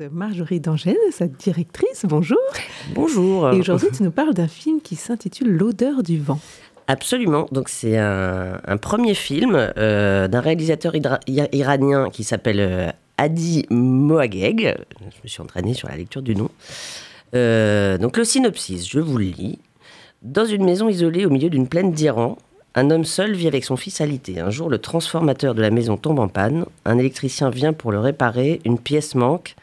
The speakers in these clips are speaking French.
de Marjorie Dangène, sa directrice. Bonjour. Bonjour. Et aujourd'hui, tu nous parles d'un film qui s'intitule L'odeur du vent. Absolument. Donc c'est un, premier film euh, d'un réalisateur iranien qui s'appelle euh, Adi Moageg. Je me suis entraîné sur la lecture du nom. Euh, donc le synopsis, je vous le lis. Dans une maison isolée au milieu d'une plaine d'Iran, un homme seul vit avec son fils alité. Un jour, le transformateur de la maison tombe en panne. Un électricien vient pour le réparer. Une pièce manque.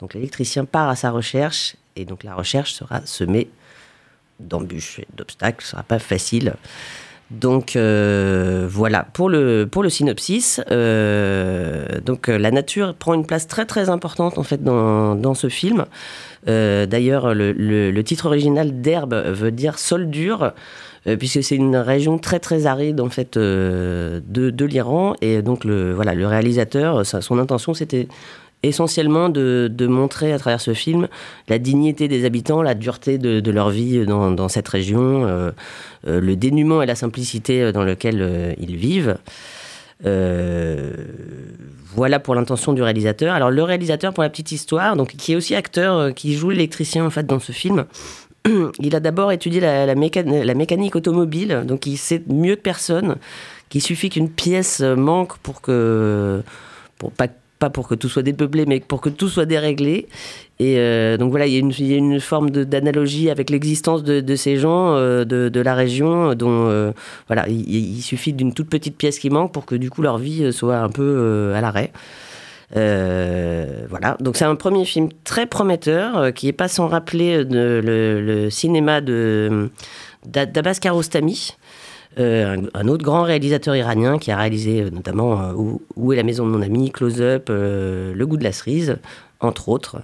Donc l'électricien part à sa recherche. Et donc la recherche sera semée d'embûches et d'obstacles. Ce sera pas facile. Donc euh, voilà, pour le, pour le synopsis, euh, donc euh, la nature prend une place très très importante en fait dans, dans ce film. D'ailleurs, le, le, titre original d'herbe veut dire sol dur. Puisque c'est une région très très aride en fait de, de l'Iran et donc le voilà le réalisateur son intention c'était essentiellement de, de, montrer à travers ce film la dignité des habitants, la dureté de, leur vie dans, cette région, euh, le dénuement et la simplicité dans lequel ils vivent. voilà pour l'intention du réalisateur. Alors le réalisateur, pour la petite histoire, donc qui est aussi acteur, qui joue l'électricien en fait dans ce film, il a d'abord étudié la, mécanique automobile, donc il sait mieux que personne qu'il suffit qu'une pièce manque pour que, pas, pour que tout soit dépeuplé, mais pour que tout soit déréglé. Et euh, donc voilà, il y a une, forme d'analogie avec l'existence de, ces gens euh, de, la région, dont euh, voilà, il, suffit d'une toute petite pièce qui manque pour que du coup leur vie soit un peu à l'arrêt. Voilà, donc c'est un premier film très prometteur qui est pas sans rappeler le, cinéma d'Abbas Kiarostami. Un, autre grand réalisateur iranien qui a réalisé notamment où, est la maison de mon ami, Close Up, Le goût de la cerise, entre autres.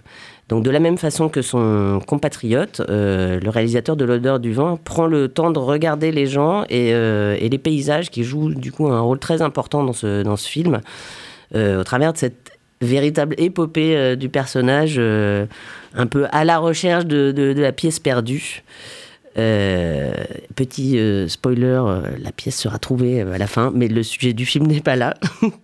Donc de la même façon que son compatriote, le réalisateur de l'odeur du vent prend le temps de regarder les gens et, les paysages qui jouent du coup un rôle très important dans ce, film. au travers de cette véritable épopée euh, du personnage, euh, un peu à la recherche de, la pièce perdue. Euh, petit spoiler, la pièce sera trouvée à la fin, mais le sujet du film n'est pas là.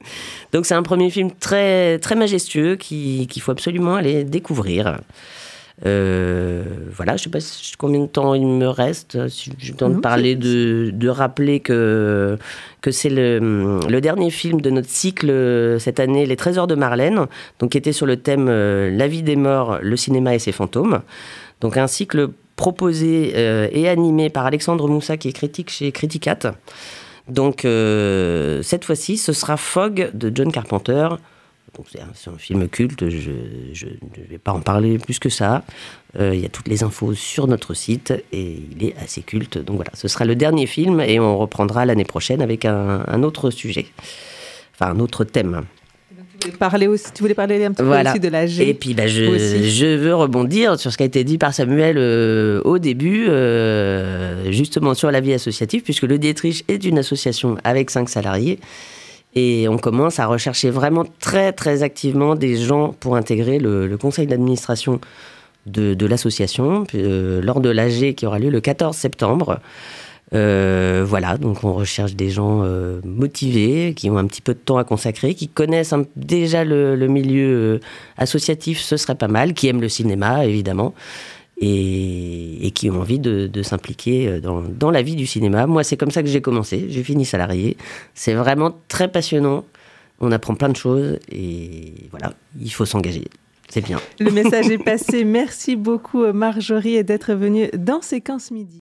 Donc c'est un premier film très, très majestueux qu'il faut absolument aller découvrir. Euh, voilà, je ne sais pas combien de temps il me reste. Si j'ai le temps de parler, de, de, rappeler que, que c'est le, le, dernier film de notre cycle euh, cette année, Les Trésors de Marlène, donc qui était sur le thème euh, La vie des morts, le cinéma et ses fantômes. Donc un cycle proposé et animé par Alexandre Moussa, qui est critique chez Criticat. Donc cette fois-ci, ce sera Fog de John Carpenter c'est un, film culte, je ne vais pas en parler plus que ça. Euh, il y a toutes les infos sur notre site et il est assez culte. Donc voilà, ce sera le dernier film et on reprendra l'année prochaine avec un, autre sujet, enfin un autre thème. Tu voulais parler, aussi, tu voulais parler un petit peu aussi de la G. Et puis bah, je, je, veux rebondir sur ce qui a été dit par Samuel euh, au début, euh, justement sur la vie associative, puisque le Dietrich est une association avec cinq salariés. Et on commence à rechercher vraiment très très activement des gens pour intégrer le, conseil d'administration de, l'association euh, lors de l'AG qui aura lieu le 14 septembre. Euh, voilà, donc on recherche des gens euh, motivés, qui ont un petit peu de temps à consacrer, qui connaissent déjà le, le milieu associatif, ce serait pas mal, qui aiment le cinéma évidemment et, qui ont envie de, s'impliquer euh, dans, dans, la vie du cinéma. Moi, c'est comme ça que j'ai commencé. J'ai fini salarié. C'est vraiment très passionnant. On apprend plein de choses et voilà, il faut s'engager. C'est bien. Le message est passé. Merci beaucoup Marjorie d'être venue dans Séquence Midi.